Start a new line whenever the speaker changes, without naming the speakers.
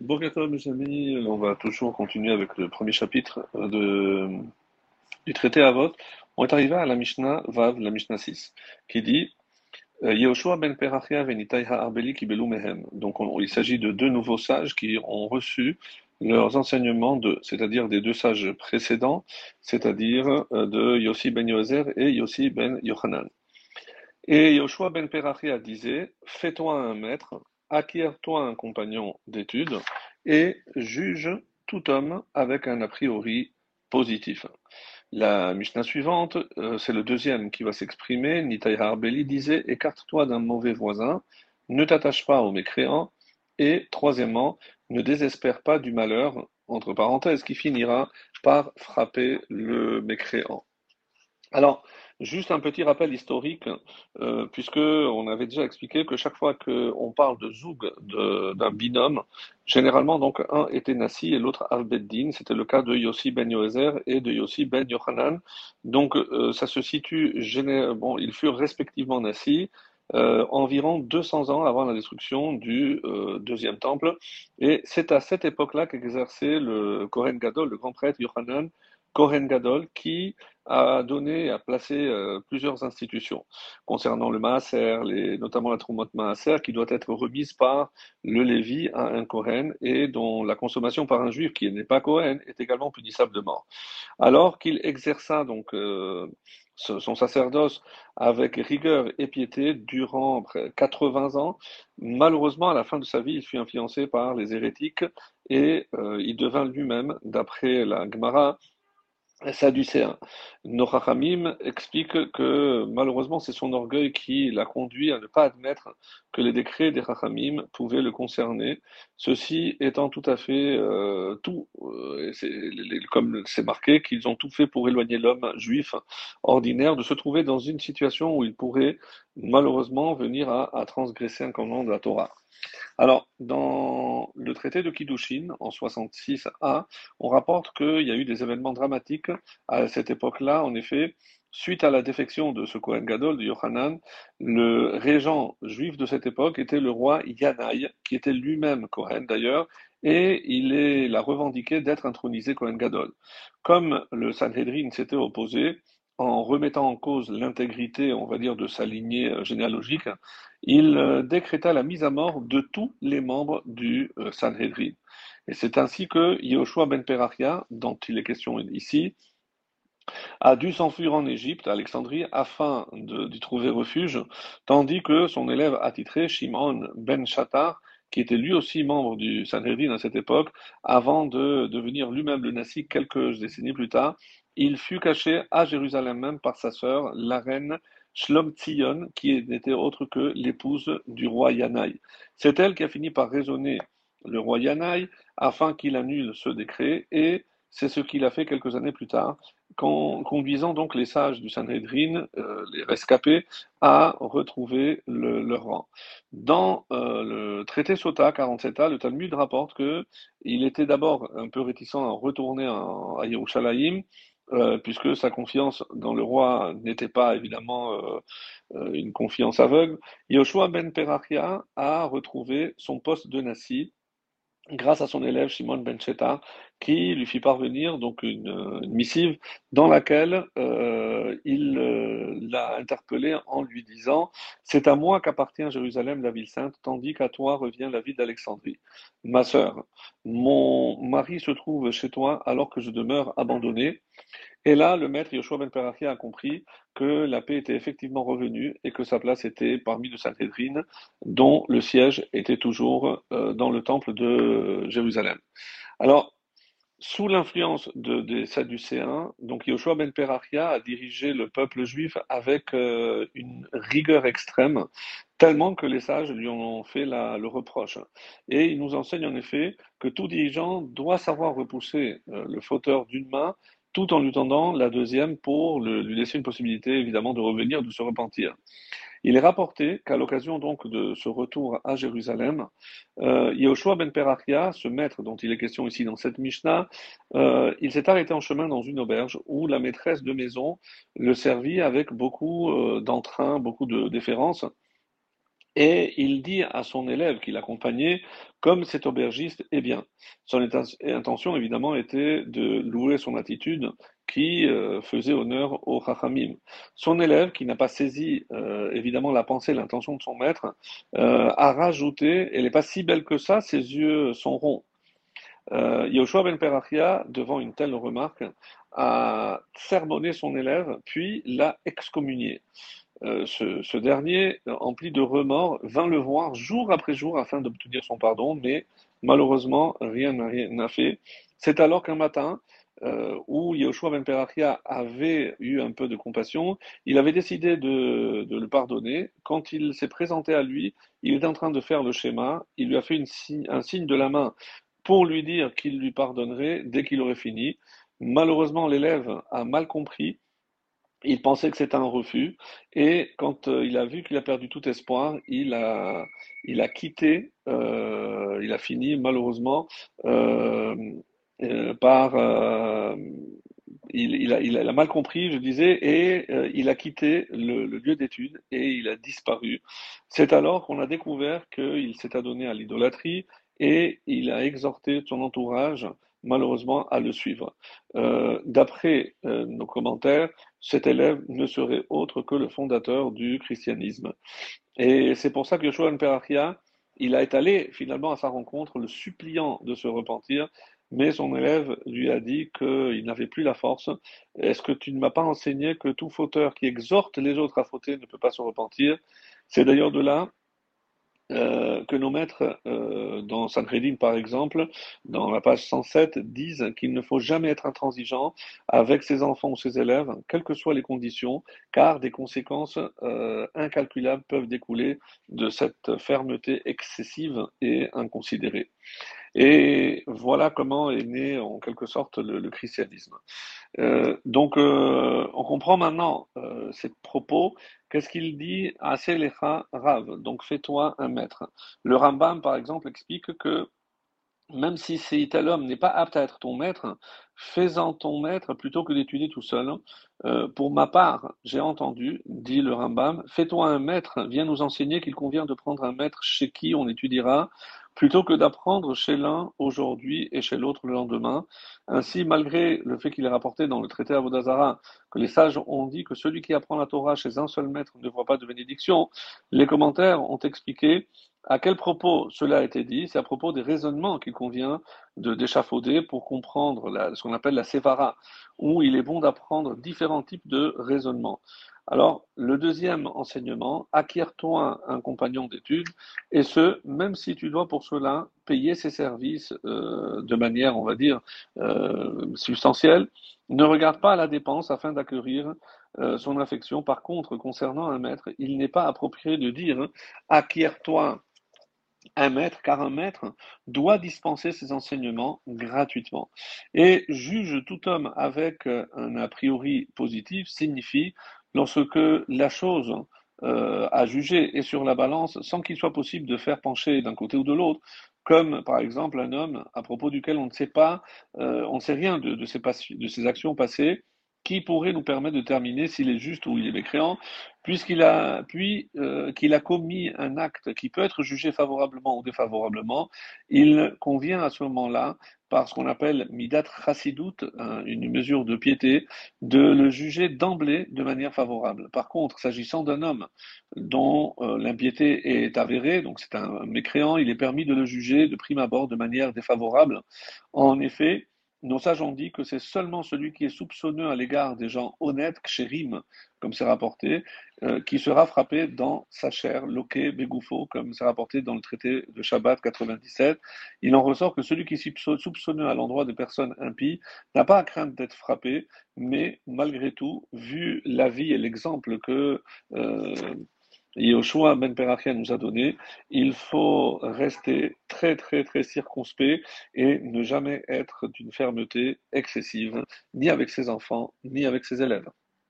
Bon, mes amis, on va toujours continuer avec le premier chapitre du traité Avot. On est arrivé à la Mishnah Vav, la Mishnah 6, qui dit euh, Yehoshua ben Perachia venitai ha'arbeli kibelu mehem. Donc il s'agit de deux nouveaux sages qui ont reçu leurs enseignements, de, c'est-à-dire des deux sages précédents, c'est-à-dire euh, de Yossi ben Yozer et Yossi ben Yochanan. Et Yehoshua ben Perachia disait Fais-toi un maître Acquiert-toi un compagnon d'études et juge tout homme avec un a priori positif. La Mishnah suivante, euh, c'est le deuxième qui va s'exprimer. Nitai Harbeli disait Écarte-toi d'un mauvais voisin, ne t'attache pas aux mécréants, et troisièmement, ne désespère pas du malheur, entre parenthèses, qui finira par frapper le mécréant. Alors, Juste un petit rappel historique, euh, puisque on avait déjà expliqué que chaque fois qu'on parle de zoug, d'un binôme, généralement donc un était Nassi et l'autre Al-Beddin. C'était le cas de Yossi ben Yoezer et de Yossi ben Yochanan. Donc euh, ça se situe, bon, ils furent respectivement Nassi. Euh, environ 200 ans avant la destruction du euh, deuxième temple. Et c'est à cette époque-là qu'exerçait le Kohen Gadol, le grand prêtre Yochanan, Kohen Gadol, qui a donné, a placé euh, plusieurs institutions concernant le Maaser, les, notamment la Troumot Maaser, qui doit être remise par le Lévi à un Kohen et dont la consommation par un juif qui n'est pas Kohen est également punissable de mort. Alors qu'il exerça donc euh, son sacerdoce avec rigueur et piété durant 80 ans, malheureusement à la fin de sa vie, il fut influencé par les hérétiques et euh, il devint lui-même, d'après la Gemara, Sadducéen. Nochachamim explique que malheureusement c'est son orgueil qui l'a conduit à ne pas admettre que les décrets des Chachamim pouvaient le concerner, ceci étant tout à fait euh, tout, euh, comme c'est marqué, qu'ils ont tout fait pour éloigner l'homme juif ordinaire de se trouver dans une situation où il pourrait malheureusement venir à, à transgresser un commandement de la Torah. Alors, dans le traité de Kiddushin, en 66a, on rapporte qu'il y a eu des événements dramatiques à cette époque-là. En effet, suite à la défection de ce Kohen Gadol, de Yohanan, le régent juif de cette époque était le roi Yanaï, qui était lui-même Kohen d'ailleurs, et il, a revendiqué d'être intronisé Kohen Gadol. Comme le Sanhedrin s'était opposé, en remettant en cause l'intégrité, on va dire, de sa lignée euh, généalogique, il euh, décréta la mise à mort de tous les membres du euh, Sanhedrin. Et c'est ainsi que Yehoshua ben Perachia, dont il est question ici, a dû s'enfuir en Égypte, à Alexandrie, afin d'y trouver refuge, tandis que son élève attitré, Shimon ben Shatar, qui était lui aussi membre du Sanhedrin à cette époque, avant de devenir lui-même le Nassi quelques décennies plus tard, il fut caché à Jérusalem même par sa sœur, la reine Shlomtzion, qui n'était autre que l'épouse du roi Yanaï. C'est elle qui a fini par raisonner le roi Yanaï afin qu'il annule ce décret, et c'est ce qu'il a fait quelques années plus tard, conduisant donc les sages du Sanhedrin, euh, les rescapés, à retrouver leur rang. Dans euh, le traité Sota 47a, le Talmud rapporte que il était d'abord un peu réticent à retourner à Yerushalayim, euh, puisque sa confiance dans le roi n'était pas évidemment euh, une confiance aveugle, Yoshua ben Perachia a retrouvé son poste de Nassi grâce à son élève Shimon ben Cheta, qui lui fit parvenir donc une, missive dans laquelle il l'a interpellé en lui disant C'est à moi qu'appartient Jérusalem, la ville sainte, tandis qu'à toi revient la ville d'Alexandrie. Ma sœur, mon mari se trouve chez toi alors que je demeure abandonné. Et là, le maître Yoshua ben Perachia a compris que la paix était effectivement revenue et que sa place était parmi le Sanhedrin, dont le siège était toujours euh, dans le temple de Jérusalem. Alors, sous l'influence de, des Sadducéens, donc Yoshua ben Perachia a dirigé le peuple juif avec euh, une rigueur extrême, tellement que les sages lui ont fait le reproche. Et il nous enseigne en effet que tout dirigeant doit savoir repousser euh, le fauteur d'une main tout en lui tendant la deuxième pour lui laisser une possibilité évidemment de revenir, de se repentir. Il est rapporté qu'à l'occasion donc de ce retour à Jérusalem, euh, Yehoshua ben Perachia, ce maître dont il est question ici dans cette Mishnah, euh, il s'est arrêté en chemin dans une auberge où la maîtresse de maison le servit avec beaucoup euh, d'entrain, beaucoup de déférence. Et il dit à son élève qui l'accompagnait, comme cet aubergiste est bien. Son intention, évidemment, était de louer son attitude qui euh, faisait honneur au Chachamim. Son élève, qui n'a pas saisi euh, évidemment la pensée, l'intention de son maître, euh, a rajouté, elle n'est pas si belle que ça, ses yeux sont ronds. Euh, ben Perachia, devant une telle remarque, a sermonné son élève, puis l'a excommunié. Euh, ce, dernier, empli de remords, vint le voir jour après jour afin d'obtenir son pardon, mais malheureusement, rien n'a fait. C'est alors qu'un matin, euh, où Yoshua ben Perachia avait eu un peu de compassion, il avait décidé de, le pardonner. Quand il s'est présenté à lui, il était en train de faire le schéma, il lui a fait un signe de la main pour lui dire qu'il lui pardonnerait dès qu'il aurait fini. Malheureusement, l'élève a mal compris. Il pensait que c'était un refus. Et quand euh, il a vu qu'il a perdu tout espoir, il a, il a quitté, euh, il a fini malheureusement euh, par... Il, a, il, a, mal compris, je disais, et il a quitté le, le lieu d'étude et il a disparu. C'est alors qu'on a découvert qu'il s'est adonné à l'idolâtrie, et il a exhorté son entourage, malheureusement, à le suivre. Euh, d'après euh, nos commentaires, cet élève ne serait autre que le fondateur du christianisme. Et c'est pour ça que Yoshua Perachia, il a étalé finalement à sa rencontre, le suppliant de se repentir, mais son élève lui a dit qu'il n'avait plus la force. Est-ce que tu ne m'as pas enseigné que tout fauteur qui exhorte les autres à fauter ne peut pas se repentir? C'est d'ailleurs de là euh, que nos maîtres, euh, dans Sanhedrin par exemple, dans la page 107, disent qu'il ne faut jamais être intransigeant avec ses enfants ou ses élèves, quelles que soient les conditions, car des conséquences euh, incalculables peuvent découler de cette fermeté excessive et inconsidérée. Et voilà comment est né en quelque sorte le, christianisme. Euh, donc euh, on comprend maintenant euh, ces propos. Qu'est-ce qu'il dit à Selecha Rav? Donc fais-toi un maître. Le Rambam par exemple explique que même si tel homme n'est pas apte à être ton maître, fais-en ton maître plutôt que d'étudier tout seul. Euh, pour ma part, j'ai entendu, dit le Rambam, fais-toi un maître, viens nous enseigner qu'il convient de prendre un maître chez qui on étudiera, plutôt que d'apprendre chez l'un aujourd'hui et chez l'autre le lendemain. Ainsi, malgré le fait qu'il est rapporté dans le traité Avodazara que les sages ont dit que celui qui apprend la Torah chez un seul maître ne voit pas de bénédiction, les commentaires ont expliqué à quel propos cela a été dit? C'est à propos des raisonnements qu'il convient de d'échafauder pour comprendre ce qu'on appelle la sévara, où il est bon d'apprendre différents types de raisonnements. Alors, le deuxième enseignement, acquiert-toi un, compagnon d'études, et ce, même si tu dois pour cela payer ses services euh, de manière, on va dire, euh, substantielle, ne regarde pas la dépense afin d'acquérir euh, son affection. Par contre, concernant un maître, il n'est pas approprié de dire acquiert-toi un maître, car un maître doit dispenser ses enseignements gratuitement. Et juge tout homme avec un a priori positif signifie lorsque la chose euh, à juger est sur la balance sans qu'il soit possible de faire pencher d'un côté ou de l'autre, comme par exemple un homme à propos duquel on ne sait pas, euh, on ne sait rien de ses actions passées, qui pourrait nous permettre de terminer s'il est juste ou il est mécréant, puisqu'il a, puis euh, qu'il a commis un acte qui peut être jugé favorablement ou défavorablement, il convient à ce moment-là, par ce qu'on appelle midat chassidout, une mesure de piété, de le juger d'emblée de manière favorable. Par contre, s'agissant d'un homme dont euh, l'impiété est avérée, donc c'est un mécréant, il est permis de le juger de prime abord de manière défavorable. En effet, nos sages ont dit que c'est seulement celui qui est soupçonneux à l'égard des gens honnêtes, kshérim, comme c'est rapporté, euh, qui sera frappé dans sa chair, loqué, bégoufo, comme c'est rapporté dans le traité de Shabbat 97. Il en ressort que celui qui est soupçonneux à l'endroit des personnes impies n'a pas à craindre d'être frappé, mais malgré tout, vu la vie et l'exemple que euh, Yoshua Ben Perachia nous a donné, il faut rester très très très circonspect et ne jamais être d'une fermeté excessive, ni avec ses enfants, ni avec ses élèves.